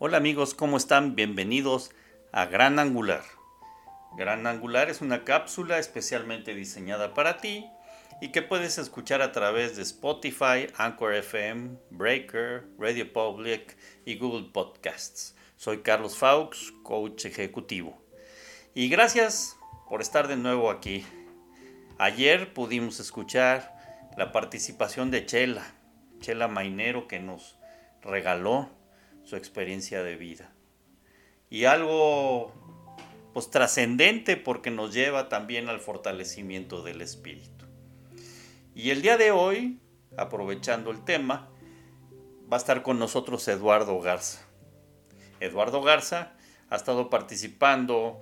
Hola amigos, ¿cómo están? Bienvenidos a Gran Angular. Gran Angular es una cápsula especialmente diseñada para ti y que puedes escuchar a través de Spotify, Anchor FM, Breaker, Radio Public y Google Podcasts. Soy Carlos Faux, coach ejecutivo. Y gracias por estar de nuevo aquí. Ayer pudimos escuchar la participación de Chela, Chela Mainero que nos regaló su experiencia de vida. Y algo pues trascendente porque nos lleva también al fortalecimiento del espíritu. Y el día de hoy, aprovechando el tema, va a estar con nosotros Eduardo Garza. Eduardo Garza ha estado participando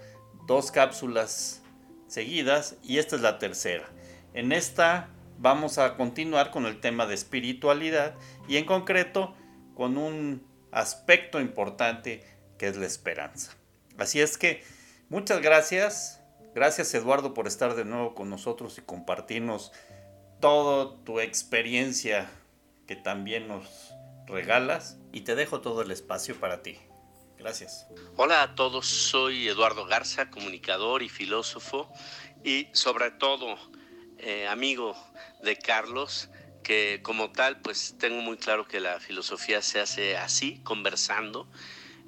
dos cápsulas seguidas y esta es la tercera. En esta vamos a continuar con el tema de espiritualidad y en concreto con un aspecto importante que es la esperanza. Así es que muchas gracias. Gracias Eduardo por estar de nuevo con nosotros y compartirnos toda tu experiencia que también nos regalas y te dejo todo el espacio para ti. Gracias. Hola a todos, soy Eduardo Garza, comunicador y filósofo y sobre todo eh, amigo de Carlos que como tal, pues tengo muy claro que la filosofía se hace así, conversando.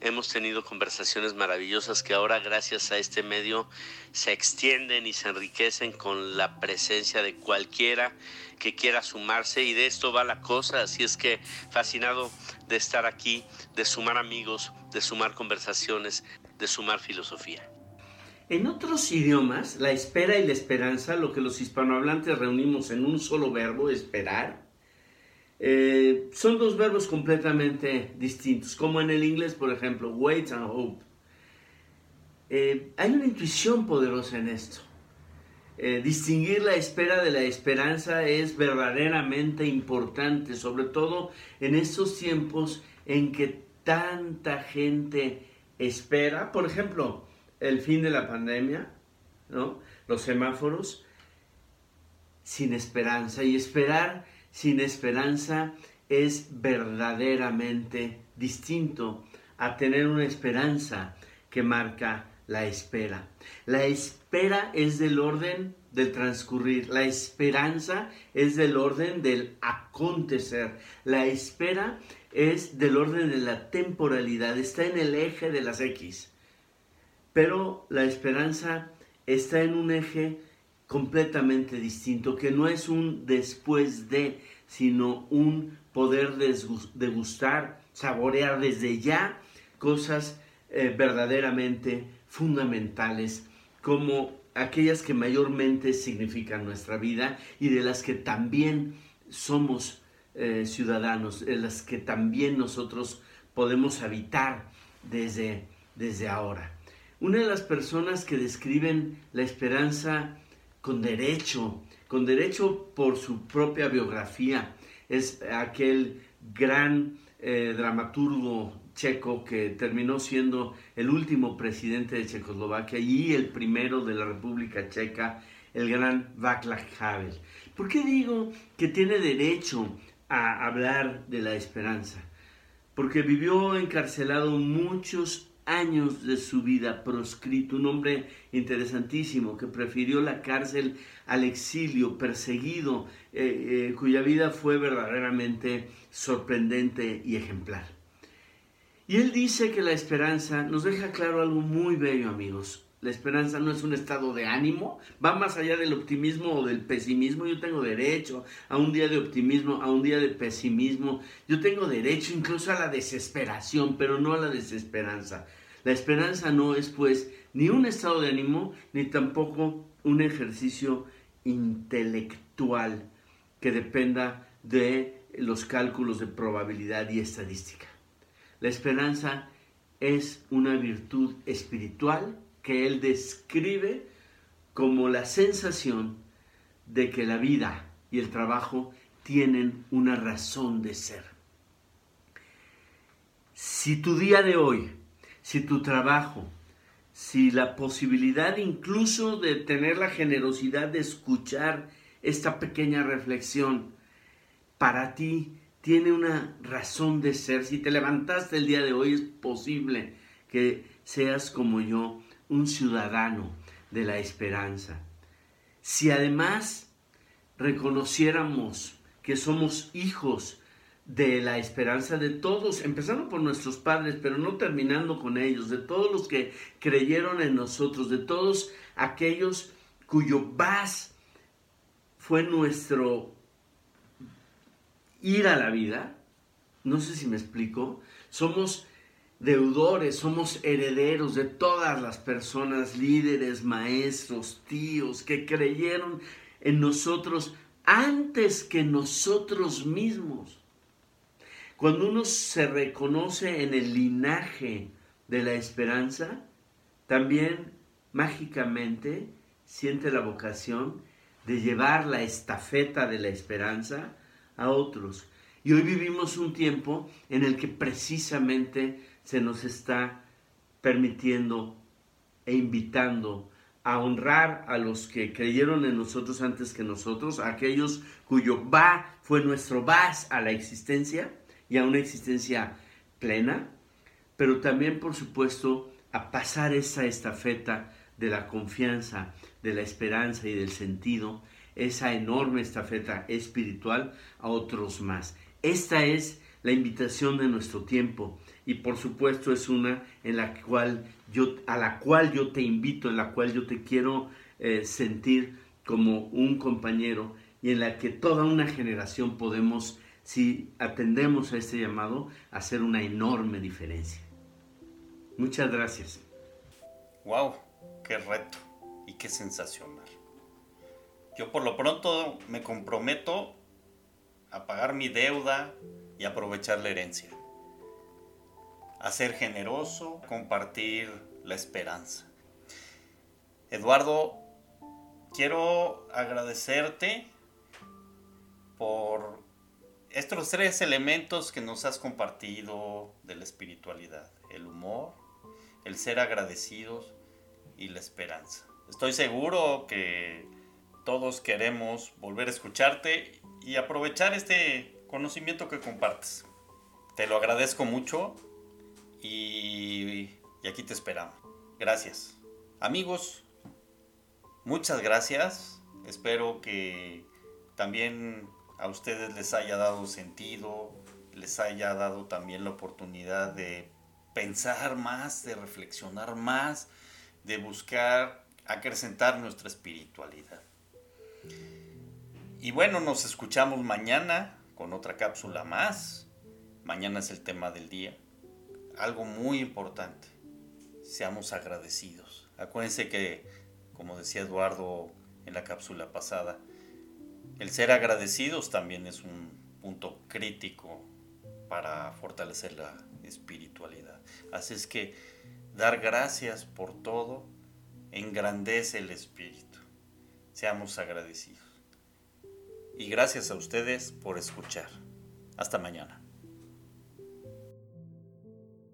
Hemos tenido conversaciones maravillosas que ahora gracias a este medio se extienden y se enriquecen con la presencia de cualquiera que quiera sumarse y de esto va la cosa, así es que fascinado de estar aquí, de sumar amigos, de sumar conversaciones, de sumar filosofía. En otros idiomas, la espera y la esperanza, lo que los hispanohablantes reunimos en un solo verbo, esperar, eh, son dos verbos completamente distintos, como en el inglés, por ejemplo, wait and hope. Eh, hay una intuición poderosa en esto. Eh, distinguir la espera de la esperanza es verdaderamente importante, sobre todo en estos tiempos en que tanta gente espera. Por ejemplo, el fin de la pandemia, ¿no? Los semáforos sin esperanza y esperar sin esperanza es verdaderamente distinto a tener una esperanza que marca la espera. La espera es del orden del transcurrir, la esperanza es del orden del acontecer, la espera es del orden de la temporalidad, está en el eje de las X. Pero la esperanza está en un eje completamente distinto, que no es un después de, sino un poder degustar, saborear desde ya cosas eh, verdaderamente fundamentales, como aquellas que mayormente significan nuestra vida y de las que también somos eh, ciudadanos, de las que también nosotros podemos habitar desde, desde ahora. Una de las personas que describen la esperanza con derecho, con derecho por su propia biografía, es aquel gran eh, dramaturgo checo que terminó siendo el último presidente de Checoslovaquia y el primero de la República Checa, el gran Václav Havel. ¿Por qué digo que tiene derecho a hablar de la esperanza? Porque vivió encarcelado muchos años de su vida proscrito, un hombre interesantísimo que prefirió la cárcel al exilio, perseguido, eh, eh, cuya vida fue verdaderamente sorprendente y ejemplar. Y él dice que la esperanza nos deja claro algo muy bello, amigos. La esperanza no es un estado de ánimo, va más allá del optimismo o del pesimismo. Yo tengo derecho a un día de optimismo, a un día de pesimismo. Yo tengo derecho incluso a la desesperación, pero no a la desesperanza. La esperanza no es pues ni un estado de ánimo, ni tampoco un ejercicio intelectual que dependa de los cálculos de probabilidad y estadística. La esperanza es una virtud espiritual que él describe como la sensación de que la vida y el trabajo tienen una razón de ser. Si tu día de hoy, si tu trabajo, si la posibilidad incluso de tener la generosidad de escuchar esta pequeña reflexión, para ti tiene una razón de ser. Si te levantaste el día de hoy es posible que seas como yo, un ciudadano de la esperanza. Si además reconociéramos que somos hijos de la esperanza de todos, empezando por nuestros padres, pero no terminando con ellos, de todos los que creyeron en nosotros, de todos aquellos cuyo vas fue nuestro ir a la vida. No sé si me explico. Somos deudores, somos herederos de todas las personas, líderes, maestros, tíos, que creyeron en nosotros antes que nosotros mismos. Cuando uno se reconoce en el linaje de la esperanza, también mágicamente siente la vocación de llevar la estafeta de la esperanza a otros. Y hoy vivimos un tiempo en el que precisamente se nos está permitiendo e invitando a honrar a los que creyeron en nosotros antes que nosotros, a aquellos cuyo va fue nuestro vas a la existencia y a una existencia plena, pero también por supuesto a pasar esa estafeta de la confianza, de la esperanza y del sentido, esa enorme estafeta espiritual a otros más. Esta es la invitación de nuestro tiempo y por supuesto es una en la cual yo, a la cual yo te invito, en la cual yo te quiero eh, sentir como un compañero y en la que toda una generación podemos, si atendemos a este llamado, hacer una enorme diferencia. Muchas gracias. ¡Wow! ¡Qué reto! Y qué sensacional. Yo por lo pronto me comprometo a pagar mi deuda y aprovechar la herencia. A ser generoso, compartir la esperanza. Eduardo, quiero agradecerte por estos tres elementos que nos has compartido de la espiritualidad. El humor, el ser agradecidos y la esperanza. Estoy seguro que todos queremos volver a escucharte y aprovechar este conocimiento que compartes. Te lo agradezco mucho y, aquí te esperamos. Gracias. Amigos, muchas gracias. Espero que también a ustedes les haya dado sentido, les haya dado también la oportunidad de pensar más, de reflexionar más de buscar acrecentar nuestra espiritualidad. Y bueno, nos escuchamos mañana con otra cápsula más. Mañana es el tema del día. Algo muy importante. Seamos agradecidos. Acuérdense que, como decía Eduardo en la cápsula pasada, el ser agradecidos también es un punto crítico para fortalecer la espiritualidad. Así es que Dar gracias por todo engrandece el espíritu. Seamos agradecidos. Y gracias a ustedes por escuchar. Hasta mañana.